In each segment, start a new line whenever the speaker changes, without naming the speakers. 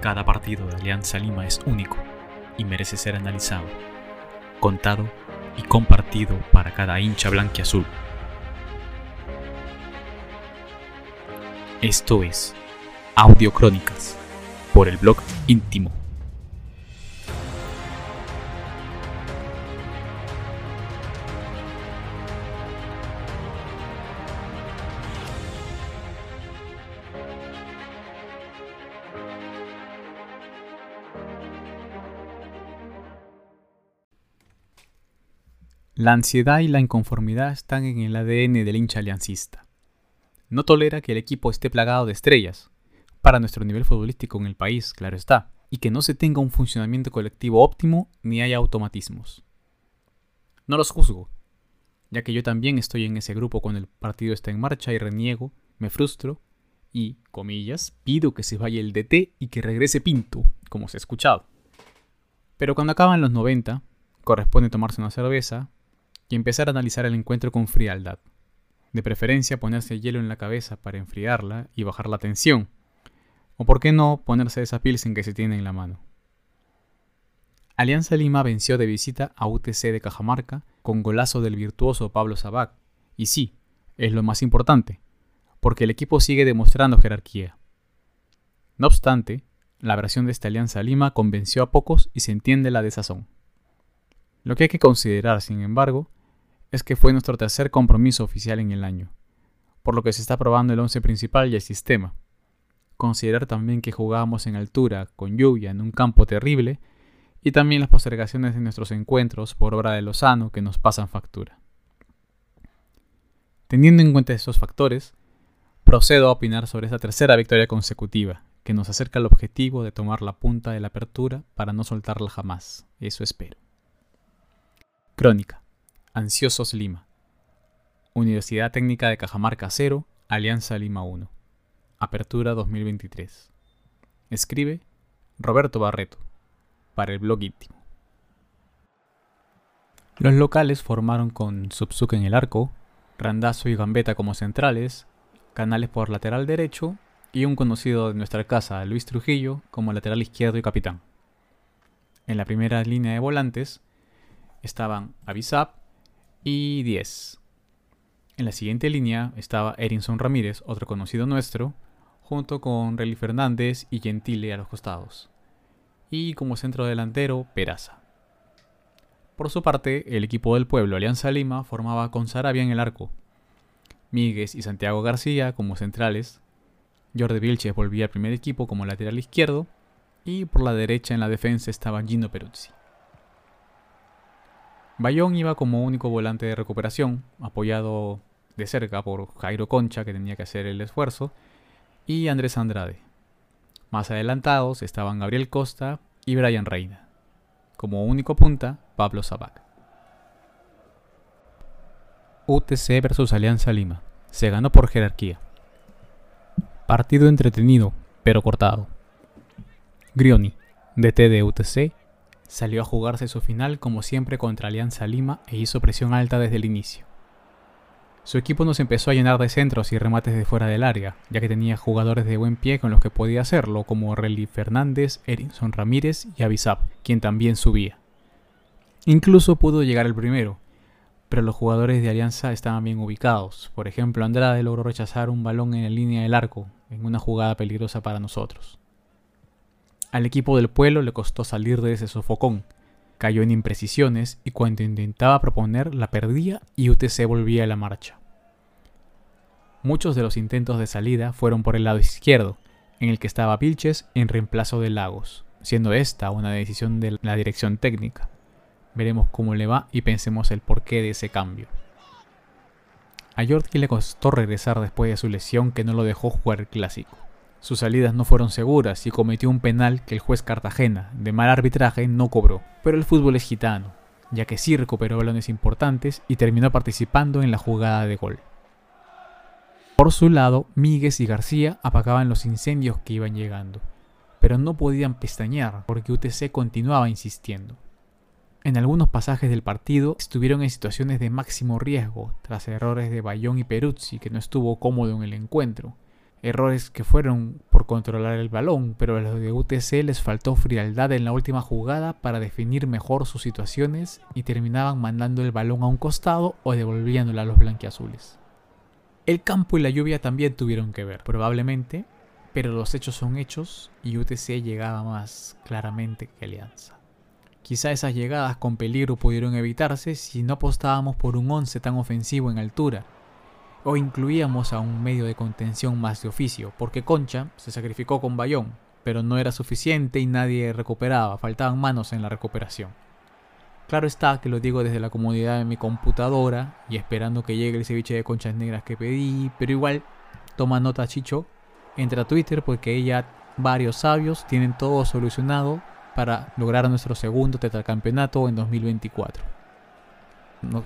Cada partido de Alianza Lima es único y merece ser analizado, contado y compartido para cada hincha blanquiazul. Esto es Audio Crónicas por el blog íntimo. La ansiedad y la inconformidad están en el ADN del hincha aliancista. No tolera que el equipo esté plagado de estrellas, para nuestro nivel futbolístico en el país, claro está, y que no se tenga un funcionamiento colectivo óptimo ni haya automatismos. No los juzgo, ya que yo también estoy en ese grupo cuando el partido está en marcha y reniego, me frustro y, comillas, pido que se vaya el DT y que regrese Pinto, como se ha escuchado. Pero cuando acaban los 90, corresponde tomarse una cerveza, y empezar a analizar el encuentro con frialdad. De preferencia ponerse hielo en la cabeza para enfriarla y bajar la tensión. O por qué no ponerse esa pilsen que se tiene en la mano. Alianza Lima venció de visita a UTC de Cajamarca con golazo del virtuoso Pablo Sabac. Y sí, es lo más importante, porque el equipo sigue demostrando jerarquía. No obstante, la versión de esta Alianza Lima convenció a pocos y se entiende la desazón. Lo que hay que considerar, sin embargo, es que fue nuestro tercer compromiso oficial en el año, por lo que se está probando el once principal y el sistema. Considerar también que jugábamos en altura, con lluvia, en un campo terrible, y también las postergaciones de nuestros encuentros por obra de Lozano que nos pasan factura. Teniendo en cuenta estos factores, procedo a opinar sobre esta tercera victoria consecutiva, que nos acerca al objetivo de tomar la punta de la apertura para no soltarla jamás. Eso espero. Crónica. Ansiosos Lima. Universidad Técnica de Cajamarca 0, Alianza Lima 1. Apertura 2023. Escribe Roberto Barreto, para el blog íntimo. Los locales formaron con Subsuke en el arco, Randazo y Gambetta como centrales, Canales por lateral derecho y un conocido de nuestra casa, Luis Trujillo, como lateral izquierdo y capitán. En la primera línea de volantes estaban Avisap, y 10. En la siguiente línea estaba Erinson Ramírez, otro conocido nuestro, junto con Relly Fernández y Gentile a los costados. Y como centro delantero, Peraza. Por su parte, el equipo del pueblo Alianza Lima formaba con Sarabia en el arco, Míguez y Santiago García como centrales, Jordi Vilches volvía al primer equipo como lateral izquierdo, y por la derecha en la defensa estaba Gino Peruzzi. Bayón iba como único volante de recuperación, apoyado de cerca por Jairo Concha, que tenía que hacer el esfuerzo, y Andrés Andrade. Más adelantados estaban Gabriel Costa y Brian Reina. Como único punta, Pablo Sabac. UTC versus Alianza Lima. Se ganó por jerarquía. Partido entretenido, pero cortado. Grioni, DT de UTC, Salió a jugarse su final como siempre contra Alianza Lima e hizo presión alta desde el inicio. Su equipo nos empezó a llenar de centros y remates de fuera del área, ya que tenía jugadores de buen pie con los que podía hacerlo, como Relly Fernández, Erinson Ramírez y Avisap, quien también subía. Incluso pudo llegar el primero, pero los jugadores de Alianza estaban bien ubicados. Por ejemplo, Andrade logró rechazar un balón en la línea del arco, en una jugada peligrosa para nosotros. Al equipo del pueblo le costó salir de ese sofocón. Cayó en imprecisiones y cuando intentaba proponer la perdía y UTC volvía a la marcha. Muchos de los intentos de salida fueron por el lado izquierdo, en el que estaba Vilches en reemplazo de Lagos, siendo esta una decisión de la dirección técnica. Veremos cómo le va y pensemos el porqué de ese cambio. A Jordi le costó regresar después de su lesión que no lo dejó jugar el clásico. Sus salidas no fueron seguras y cometió un penal que el juez Cartagena, de mal arbitraje, no cobró. Pero el fútbol es gitano, ya que sí recuperó balones importantes y terminó participando en la jugada de gol. Por su lado, Míguez y García apagaban los incendios que iban llegando, pero no podían pestañear porque UTC continuaba insistiendo. En algunos pasajes del partido estuvieron en situaciones de máximo riesgo tras errores de Bayón y Peruzzi que no estuvo cómodo en el encuentro, Errores que fueron por controlar el balón, pero a los de UTC les faltó frialdad en la última jugada para definir mejor sus situaciones y terminaban mandando el balón a un costado o devolviéndolo a los blanquiazules. El campo y la lluvia también tuvieron que ver, probablemente, pero los hechos son hechos y UTC llegaba más claramente que Alianza. Quizá esas llegadas con peligro pudieron evitarse si no apostábamos por un 11 tan ofensivo en altura, o incluíamos a un medio de contención más de oficio, porque Concha se sacrificó con Bayón, pero no era suficiente y nadie recuperaba, faltaban manos en la recuperación. Claro está que lo digo desde la comodidad de mi computadora y esperando que llegue el ceviche de conchas negras que pedí, pero igual toma nota Chicho, entra a Twitter porque ya varios sabios tienen todo solucionado para lograr nuestro segundo tetracampeonato en 2024.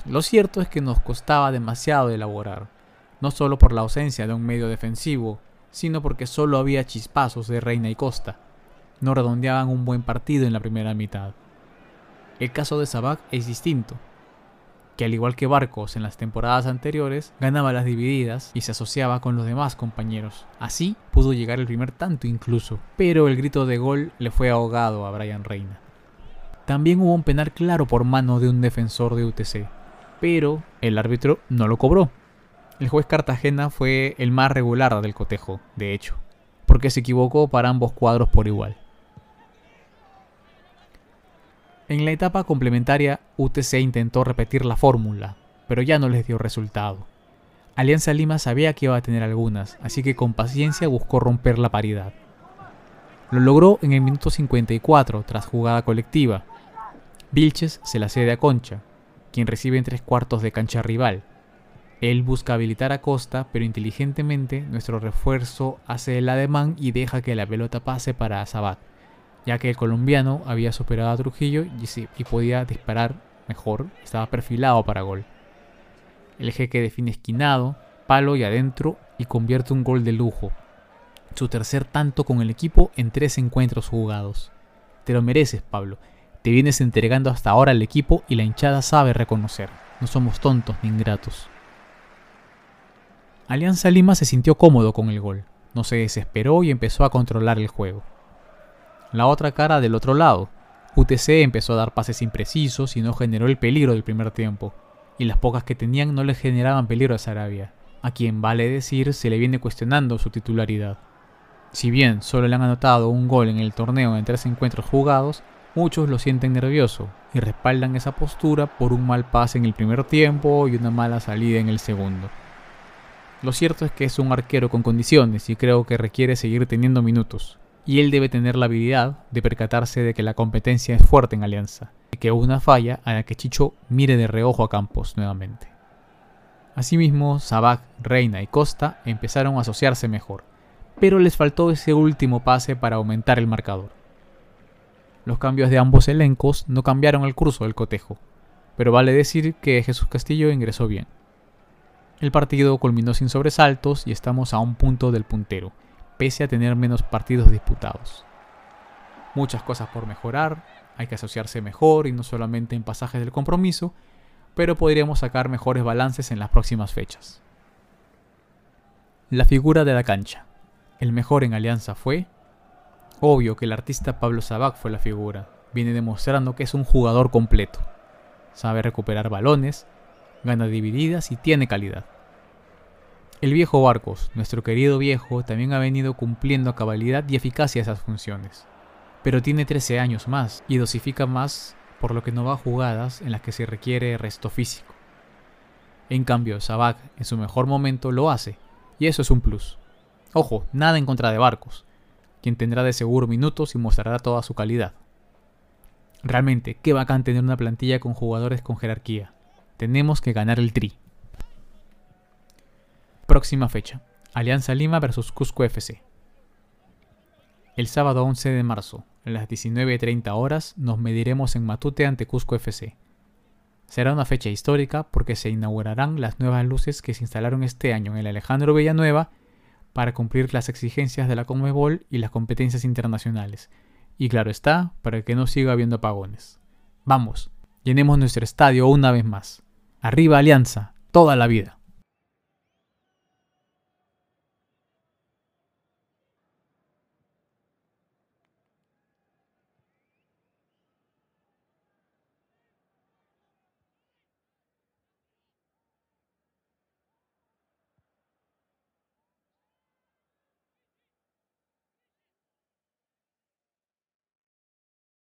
lo cierto es que nos costaba demasiado elaborar no solo por la ausencia de un medio defensivo, sino porque solo había chispazos de Reina y Costa. No redondeaban un buen partido en la primera mitad. El caso de Sabac es distinto, que al igual que Barcos en las temporadas anteriores, ganaba las divididas y se asociaba con los demás compañeros. Así pudo llegar el primer tanto incluso, pero el grito de gol le fue ahogado a Brian Reina. También hubo un penal claro por mano de un defensor de UTC, pero el árbitro no lo cobró, el juez Cartagena fue el más regular del cotejo, de hecho, porque se equivocó para ambos cuadros por igual. En la etapa complementaria, UTC intentó repetir la fórmula, pero ya no les dio resultado. Alianza Lima sabía que iba a tener algunas, así que con paciencia buscó romper la paridad. Lo logró en el minuto 54 tras jugada colectiva. Vilches se la cede a Concha, quien recibe en tres cuartos de cancha rival, él busca habilitar a Costa, pero inteligentemente nuestro refuerzo hace el ademán y deja que la pelota pase para Sabat, ya que el colombiano había superado a Trujillo y, podía disparar mejor, estaba perfilado para gol. El jeque define esquinado, palo y adentro y convierte un gol de lujo. Su tercer tanto con el equipo en tres encuentros jugados. Te lo mereces, Pablo. Te vienes entregando hasta ahora al equipo y la hinchada sabe reconocer. No somos tontos ni ingratos. Alianza Lima se sintió cómodo con el gol, no se desesperó y empezó a controlar el juego. La otra cara del otro lado, UTC empezó a dar pases imprecisos y no generó el peligro del primer tiempo, y las pocas que tenían no le generaban peligro a Sarabia, a quien vale decir se le viene cuestionando su titularidad. Si bien solo le han anotado un gol en el torneo en tres encuentros jugados, muchos lo sienten nervioso y respaldan esa postura por un mal pase en el primer tiempo y una mala salida en el segundo. Lo cierto es que es un arquero con condiciones y creo que requiere seguir teniendo minutos. Y él debe tener la habilidad de percatarse de que la competencia es fuerte en Alianza y que una falla a la que Chicho mire de reojo a Campos nuevamente. Asimismo, Sabac, Reina y Costa empezaron a asociarse mejor, pero les faltó ese último pase para aumentar el marcador. Los cambios de ambos elencos no cambiaron el curso del cotejo, pero vale decir que Jesús Castillo ingresó bien. El partido culminó sin sobresaltos y estamos a un punto del puntero, pese a tener menos partidos disputados. Muchas cosas por mejorar, hay que asociarse mejor y no solamente en pasajes del compromiso, pero podríamos sacar mejores balances en las próximas fechas. La figura de la cancha. El mejor en alianza fue... Obvio que el artista Pablo Sabac fue la figura, viene demostrando que es un jugador completo. Sabe recuperar balones, gana divididas y tiene calidad. El viejo Barcos, nuestro querido viejo, también ha venido cumpliendo a cabalidad y eficacia esas funciones, pero tiene 13 años más y dosifica más por lo que no va a jugadas en las que se requiere resto físico. En cambio, Sabac en su mejor momento lo hace, y eso es un plus. Ojo, nada en contra de Barcos, quien tendrá de seguro minutos y mostrará toda su calidad. Realmente, qué bacán tener una plantilla con jugadores con jerarquía. Tenemos que ganar el tri. Próxima fecha. Alianza Lima vs Cusco FC. El sábado 11 de marzo, a las 19.30 horas, nos mediremos en Matute ante Cusco FC. Será una fecha histórica porque se inaugurarán las nuevas luces que se instalaron este año en el Alejandro Villanueva para cumplir las exigencias de la Conmebol y las competencias internacionales. Y claro está, para que no siga habiendo apagones. Vamos, llenemos nuestro estadio una vez más. Arriba Alianza, toda la vida.